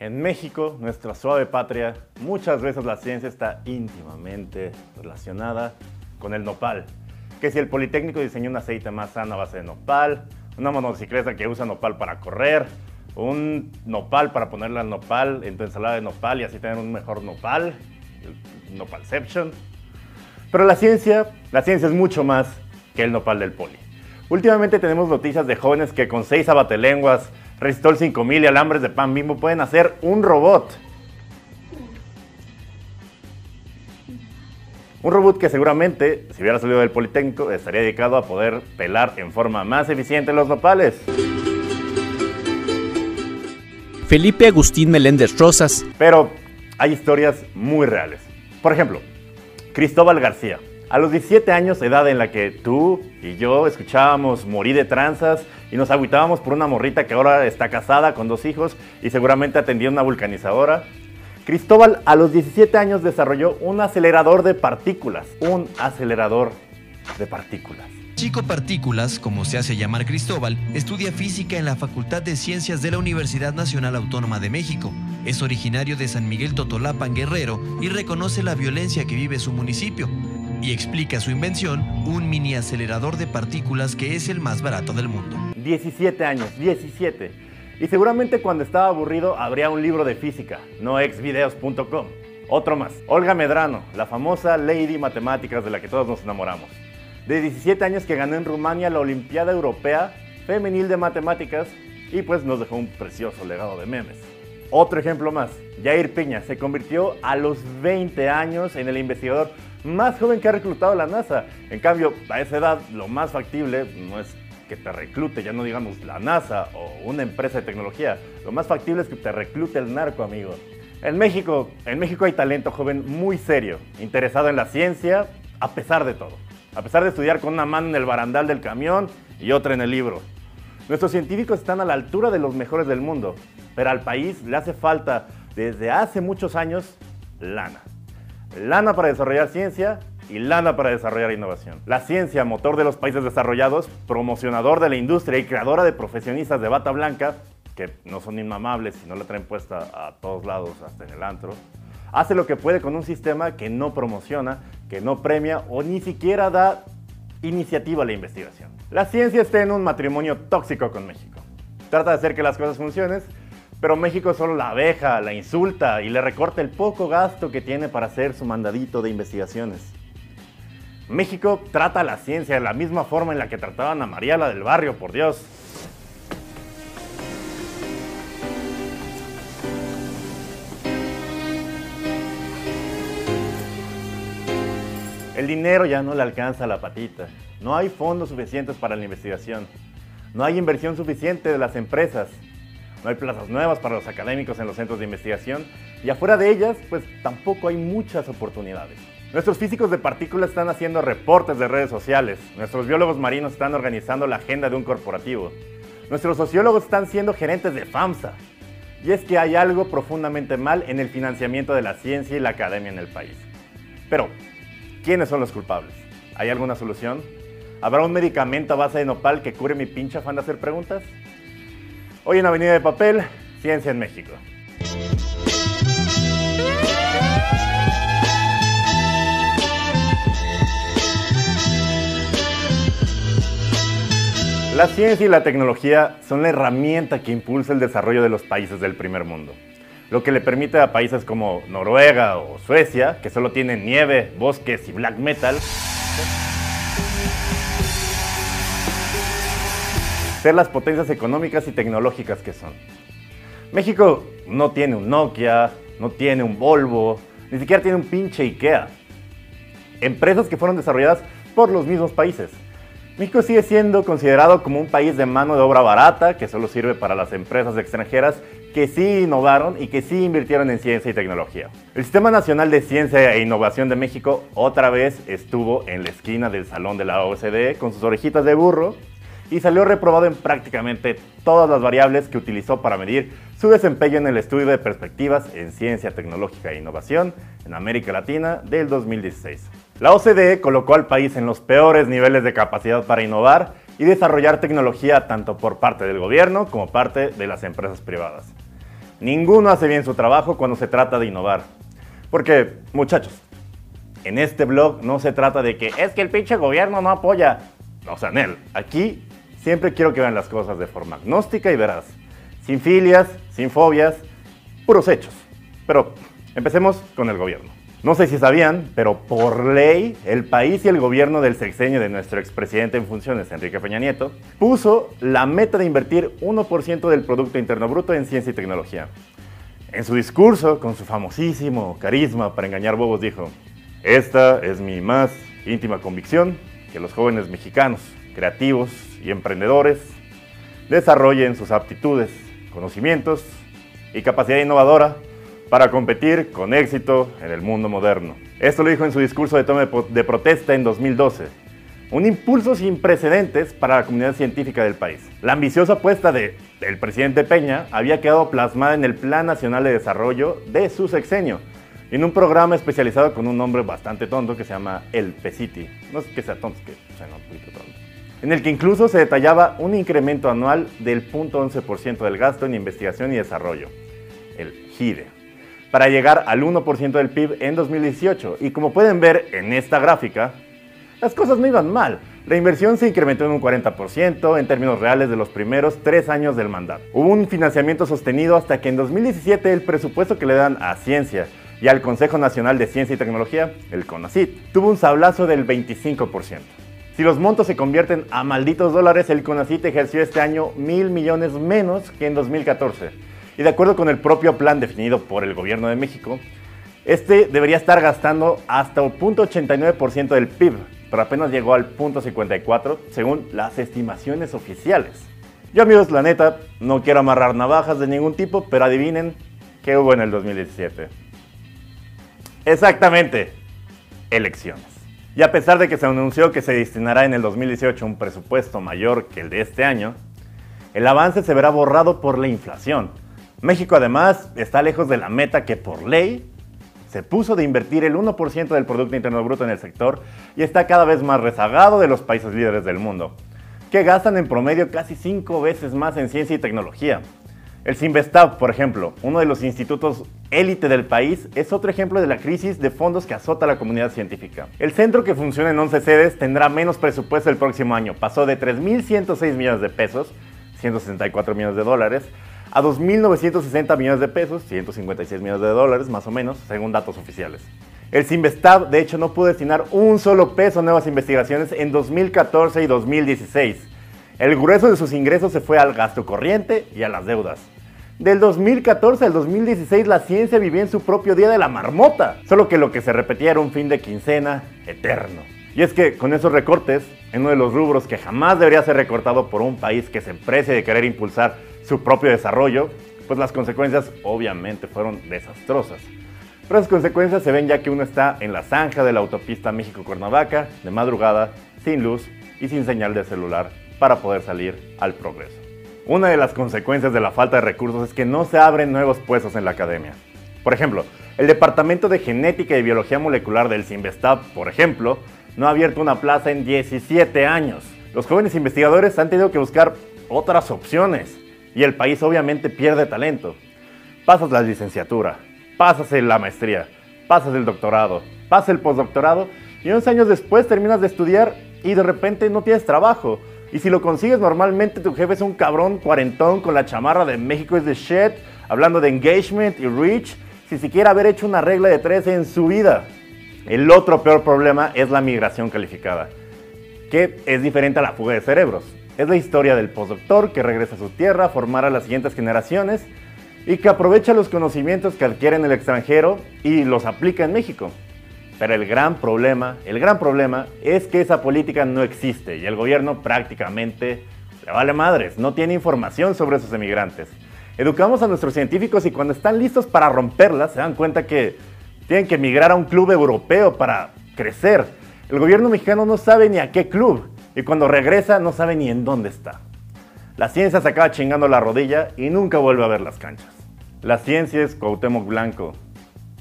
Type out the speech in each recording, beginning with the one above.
En México, nuestra suave patria, muchas veces la ciencia está íntimamente relacionada con el nopal. Que si el Politécnico diseñó un aceite más sano a base de nopal, una motocicleta que usa nopal para correr, un nopal para ponerle al nopal en tu ensalada de nopal y así tener un mejor nopal, nopalception. Pero la ciencia, la ciencia es mucho más que el nopal del poli. Últimamente tenemos noticias de jóvenes que con seis abatelenguas, Restol 5000 y alambres de pan bimbo pueden hacer un robot. Un robot que seguramente, si hubiera salido del Politécnico, estaría dedicado a poder pelar en forma más eficiente los nopales. Felipe Agustín Meléndez Rosas. Pero hay historias muy reales. Por ejemplo, Cristóbal García. A los 17 años, edad en la que tú y yo escuchábamos morir de tranzas y nos agüitábamos por una morrita que ahora está casada con dos hijos y seguramente atendía una vulcanizadora, Cristóbal a los 17 años desarrolló un acelerador de partículas. Un acelerador de partículas. Chico Partículas, como se hace llamar Cristóbal, estudia física en la Facultad de Ciencias de la Universidad Nacional Autónoma de México. Es originario de San Miguel Totolapan, Guerrero, y reconoce la violencia que vive su municipio. Y explica su invención, un mini acelerador de partículas que es el más barato del mundo. 17 años, 17. Y seguramente cuando estaba aburrido habría un libro de física, no exvideos.com. Otro más, Olga Medrano, la famosa Lady Matemáticas de la que todos nos enamoramos de 17 años que ganó en Rumania la Olimpiada Europea Femenil de Matemáticas y pues nos dejó un precioso legado de memes. Otro ejemplo más, Jair Piña se convirtió a los 20 años en el investigador más joven que ha reclutado la NASA. En cambio, a esa edad lo más factible no es que te reclute, ya no digamos la NASA o una empresa de tecnología. Lo más factible es que te reclute el narco, amigo. En México, en México hay talento joven muy serio, interesado en la ciencia, a pesar de todo a pesar de estudiar con una mano en el barandal del camión y otra en el libro. Nuestros científicos están a la altura de los mejores del mundo, pero al país le hace falta desde hace muchos años lana. Lana para desarrollar ciencia y lana para desarrollar innovación. La ciencia, motor de los países desarrollados, promocionador de la industria y creadora de profesionistas de bata blanca, que no son inmamables y no la traen puesta a todos lados, hasta en el antro, hace lo que puede con un sistema que no promociona, que no premia o ni siquiera da iniciativa a la investigación. La ciencia está en un matrimonio tóxico con México. Trata de hacer que las cosas funcionen, pero México solo la abeja, la insulta y le recorta el poco gasto que tiene para hacer su mandadito de investigaciones. México trata a la ciencia de la misma forma en la que trataban a María la del barrio, por Dios. El dinero ya no le alcanza a la patita. No hay fondos suficientes para la investigación. No hay inversión suficiente de las empresas. No hay plazas nuevas para los académicos en los centros de investigación. Y afuera de ellas, pues tampoco hay muchas oportunidades. Nuestros físicos de partículas están haciendo reportes de redes sociales. Nuestros biólogos marinos están organizando la agenda de un corporativo. Nuestros sociólogos están siendo gerentes de FAMSA. Y es que hay algo profundamente mal en el financiamiento de la ciencia y la academia en el país. Pero, ¿Quiénes son los culpables? ¿Hay alguna solución? ¿Habrá un medicamento a base de nopal que cure mi pinche afán de hacer preguntas? Hoy en Avenida de Papel, Ciencia en México. La ciencia y la tecnología son la herramienta que impulsa el desarrollo de los países del primer mundo lo que le permite a países como Noruega o Suecia, que solo tienen nieve, bosques y black metal, ser las potencias económicas y tecnológicas que son. México no tiene un Nokia, no tiene un Volvo, ni siquiera tiene un pinche IKEA. Empresas que fueron desarrolladas por los mismos países. México sigue siendo considerado como un país de mano de obra barata que solo sirve para las empresas extranjeras que sí innovaron y que sí invirtieron en ciencia y tecnología. El Sistema Nacional de Ciencia e Innovación de México otra vez estuvo en la esquina del salón de la OCDE con sus orejitas de burro y salió reprobado en prácticamente todas las variables que utilizó para medir su desempeño en el estudio de perspectivas en ciencia tecnológica e innovación en América Latina del 2016. La OCDE colocó al país en los peores niveles de capacidad para innovar y desarrollar tecnología tanto por parte del gobierno como parte de las empresas privadas. ninguno hace bien su trabajo cuando se trata de innovar. Porque, muchachos, en este blog no se trata de que es que el pinche gobierno no apoya. O sea, Nel, aquí siempre quiero que vean las cosas de forma agnóstica y veraz. Sin filias, sin fobias, puros hechos. Pero empecemos con el gobierno. No sé si sabían, pero por ley, el país y el gobierno del sexenio de nuestro expresidente en funciones, Enrique Peña Nieto, puso la meta de invertir 1% del Producto Interno Bruto en ciencia y tecnología. En su discurso, con su famosísimo carisma para engañar bobos, dijo, esta es mi más íntima convicción, que los jóvenes mexicanos, creativos y emprendedores, desarrollen sus aptitudes, conocimientos y capacidad innovadora para competir con éxito en el mundo moderno. Esto lo dijo en su discurso de toma de protesta en 2012. Un impulso sin precedentes para la comunidad científica del país. La ambiciosa apuesta del presidente Peña había quedado plasmada en el Plan Nacional de Desarrollo de su sexenio, en un programa especializado con un nombre bastante tonto que se llama El PECITI. No es que sea tonto, es que sea un poquito tonto. En el que incluso se detallaba un incremento anual del 0.11% del gasto en investigación y desarrollo, el GIDE para llegar al 1% del PIB en 2018. Y como pueden ver en esta gráfica, las cosas no iban mal. La inversión se incrementó en un 40% en términos reales de los primeros tres años del mandato. Hubo un financiamiento sostenido hasta que en 2017 el presupuesto que le dan a ciencia y al Consejo Nacional de Ciencia y Tecnología, el CONACYT, tuvo un sablazo del 25%. Si los montos se convierten a malditos dólares, el CONACYT ejerció este año mil millones menos que en 2014 y de acuerdo con el propio plan definido por el gobierno de México, este debería estar gastando hasta el 0.89% del PIB, pero apenas llegó al 0.54% según las estimaciones oficiales. Yo amigos, la neta, no quiero amarrar navajas de ningún tipo, pero adivinen qué hubo en el 2017. Exactamente, elecciones. Y a pesar de que se anunció que se destinará en el 2018 un presupuesto mayor que el de este año, el avance se verá borrado por la inflación México además está lejos de la meta que por ley se puso de invertir el 1% del Producto Interno Bruto en el sector y está cada vez más rezagado de los países líderes del mundo, que gastan en promedio casi 5 veces más en ciencia y tecnología. El Sinvestav, por ejemplo, uno de los institutos élite del país, es otro ejemplo de la crisis de fondos que azota a la comunidad científica. El centro que funciona en 11 sedes tendrá menos presupuesto el próximo año. Pasó de 3.106 millones de pesos, 164 millones de dólares, a 2.960 millones de pesos, 156 millones de dólares más o menos, según datos oficiales. El Sinvestab, de hecho, no pudo destinar un solo peso a nuevas investigaciones en 2014 y 2016. El grueso de sus ingresos se fue al gasto corriente y a las deudas. Del 2014 al 2016 la ciencia vivía en su propio día de la marmota, solo que lo que se repetía era un fin de quincena eterno. Y es que con esos recortes, en uno de los rubros que jamás debería ser recortado por un país que se precie de querer impulsar su propio desarrollo, pues las consecuencias obviamente fueron desastrosas. Pero esas consecuencias se ven ya que uno está en la zanja de la autopista México-Cuernavaca, de madrugada, sin luz y sin señal de celular para poder salir al progreso. Una de las consecuencias de la falta de recursos es que no se abren nuevos puestos en la academia. Por ejemplo, el Departamento de Genética y Biología Molecular del CIMBESTAB, por ejemplo, no ha abierto una plaza en 17 años. Los jóvenes investigadores han tenido que buscar otras opciones y el país obviamente pierde talento. Pasas la licenciatura, pasas la maestría, pasas el doctorado, pasas el postdoctorado y unos años después terminas de estudiar y de repente no tienes trabajo. Y si lo consigues normalmente tu jefe es un cabrón cuarentón con la chamarra de México es de shit, hablando de engagement y reach, sin siquiera haber hecho una regla de tres en su vida. El otro peor problema es la migración calificada, que es diferente a la fuga de cerebros. Es la historia del postdoctor que regresa a su tierra a formar a las siguientes generaciones y que aprovecha los conocimientos que adquiere en el extranjero y los aplica en México. Pero el gran problema, el gran problema es que esa política no existe y el gobierno prácticamente le vale madres, no tiene información sobre esos emigrantes. Educamos a nuestros científicos y cuando están listos para romperla se dan cuenta que tienen que emigrar a un club europeo para crecer. El gobierno mexicano no sabe ni a qué club y cuando regresa no sabe ni en dónde está. La ciencia se acaba chingando la rodilla y nunca vuelve a ver las canchas. La ciencia es Cuauhtémoc Blanco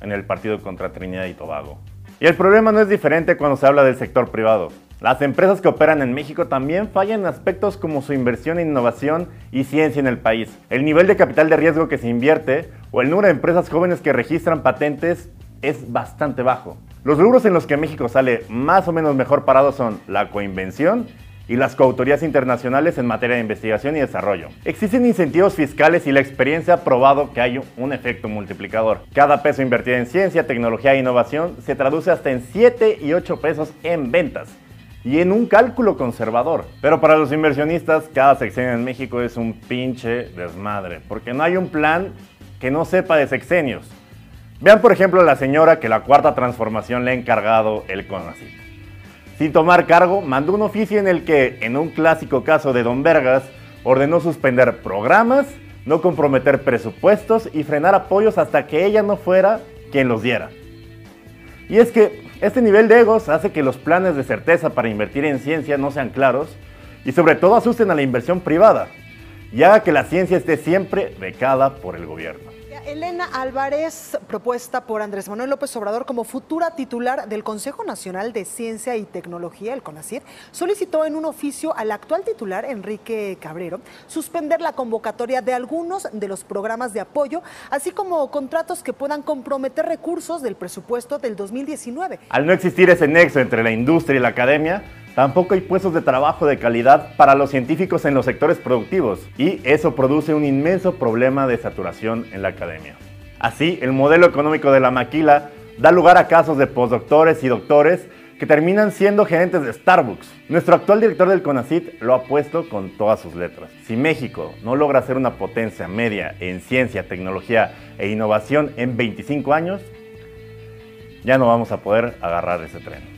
en el partido contra Trinidad y Tobago. Y el problema no es diferente cuando se habla del sector privado. Las empresas que operan en México también fallan en aspectos como su inversión en innovación y ciencia en el país. El nivel de capital de riesgo que se invierte o el número de empresas jóvenes que registran patentes es bastante bajo. Los rubros en los que México sale más o menos mejor parado son la coinvención y las coautorías internacionales en materia de investigación y desarrollo. Existen incentivos fiscales y la experiencia ha probado que hay un efecto multiplicador. Cada peso invertido en ciencia, tecnología e innovación se traduce hasta en 7 y 8 pesos en ventas y en un cálculo conservador. Pero para los inversionistas, cada sexenio en México es un pinche desmadre, porque no hay un plan que no sepa de sexenios. Vean por ejemplo la señora que la cuarta transformación le ha encargado el CONACYT. Sin tomar cargo, mandó un oficio en el que, en un clásico caso de Don Vergas, ordenó suspender programas, no comprometer presupuestos y frenar apoyos hasta que ella no fuera quien los diera. Y es que este nivel de egos hace que los planes de certeza para invertir en ciencia no sean claros y sobre todo asusten a la inversión privada y haga que la ciencia esté siempre becada por el gobierno. Elena Álvarez, propuesta por Andrés Manuel López Obrador como futura titular del Consejo Nacional de Ciencia y Tecnología, el CONACYT, solicitó en un oficio al actual titular, Enrique Cabrero, suspender la convocatoria de algunos de los programas de apoyo, así como contratos que puedan comprometer recursos del presupuesto del 2019. Al no existir ese nexo entre la industria y la academia, Tampoco hay puestos de trabajo de calidad para los científicos en los sectores productivos y eso produce un inmenso problema de saturación en la academia. Así, el modelo económico de la maquila da lugar a casos de postdoctores y doctores que terminan siendo gerentes de Starbucks. Nuestro actual director del CONACIT lo ha puesto con todas sus letras. Si México no logra ser una potencia media en ciencia, tecnología e innovación en 25 años, ya no vamos a poder agarrar ese tren.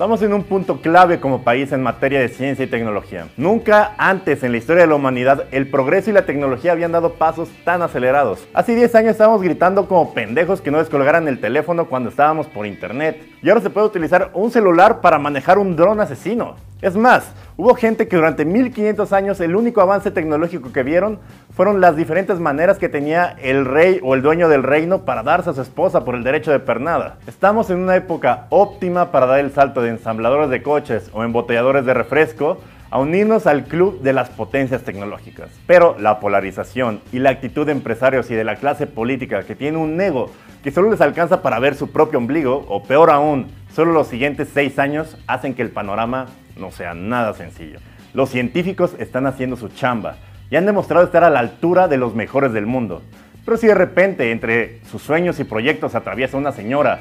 Estamos en un punto clave como país en materia de ciencia y tecnología. Nunca antes en la historia de la humanidad el progreso y la tecnología habían dado pasos tan acelerados. Hace 10 años estábamos gritando como pendejos que no descolgaran el teléfono cuando estábamos por internet. Y ahora se puede utilizar un celular para manejar un dron asesino. Es más, hubo gente que durante 1500 años el único avance tecnológico que vieron fueron las diferentes maneras que tenía el rey o el dueño del reino para darse a su esposa por el derecho de pernada. Estamos en una época óptima para dar el salto de ensambladores de coches o embotelladores de refresco a unirnos al club de las potencias tecnológicas. Pero la polarización y la actitud de empresarios y de la clase política que tiene un ego que solo les alcanza para ver su propio ombligo, o peor aún, solo los siguientes seis años, hacen que el panorama no sea nada sencillo. Los científicos están haciendo su chamba y han demostrado estar a la altura de los mejores del mundo. Pero si de repente entre sus sueños y proyectos atraviesa una señora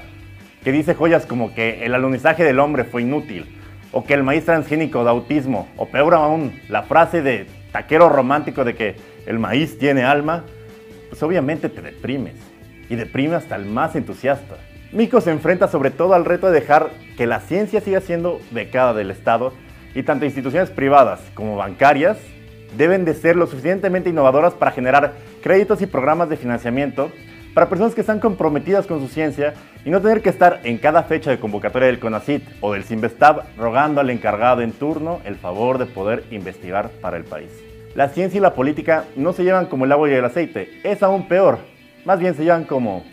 que dice joyas como que el alunizaje del hombre fue inútil, o que el maíz transgénico da autismo, o peor aún, la frase de taquero romántico de que el maíz tiene alma, pues obviamente te deprimes, y deprime hasta el más entusiasta. Mico se enfrenta sobre todo al reto de dejar que la ciencia siga siendo becada del Estado y tanto instituciones privadas como bancarias deben de ser lo suficientemente innovadoras para generar créditos y programas de financiamiento para personas que están comprometidas con su ciencia y no tener que estar en cada fecha de convocatoria del CONACIT o del CIMBESTAB rogando al encargado en turno el favor de poder investigar para el país. La ciencia y la política no se llevan como el agua y el aceite, es aún peor, más bien se llevan como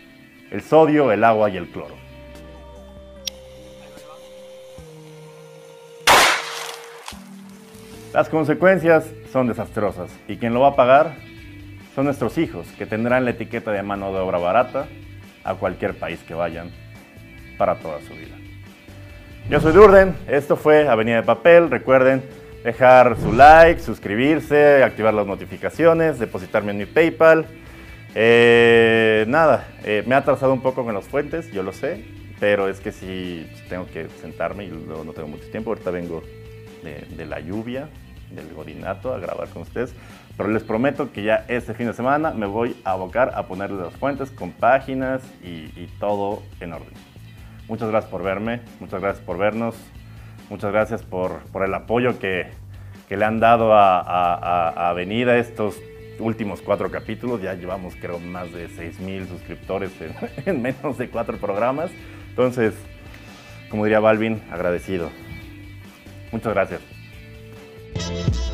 el sodio, el agua y el cloro. Las consecuencias son desastrosas y quien lo va a pagar son nuestros hijos, que tendrán la etiqueta de mano de obra barata a cualquier país que vayan para toda su vida. Yo soy Durden, esto fue Avenida de Papel, recuerden dejar su like, suscribirse, activar las notificaciones, depositarme en mi PayPal. Eh, nada, eh, me ha atrasado un poco con las fuentes, yo lo sé, pero es que sí tengo que sentarme y no tengo mucho tiempo. Ahorita vengo de, la lluvia, del godinato, a grabar con ustedes. Pero les prometo que ya este fin de semana me voy a abocar a ponerles las fuentes con páginas y, todo en orden. Muchas gracias por verme, muchas gracias por vernos, muchas gracias por, el apoyo que, le han dado a, a Avenida estos últimos cuatro capítulos. Ya llevamos, creo, más de 6.000 suscriptores en, menos de cuatro programas. Entonces, como diría Balvin, agradecido. Muchas gracias. Thank you.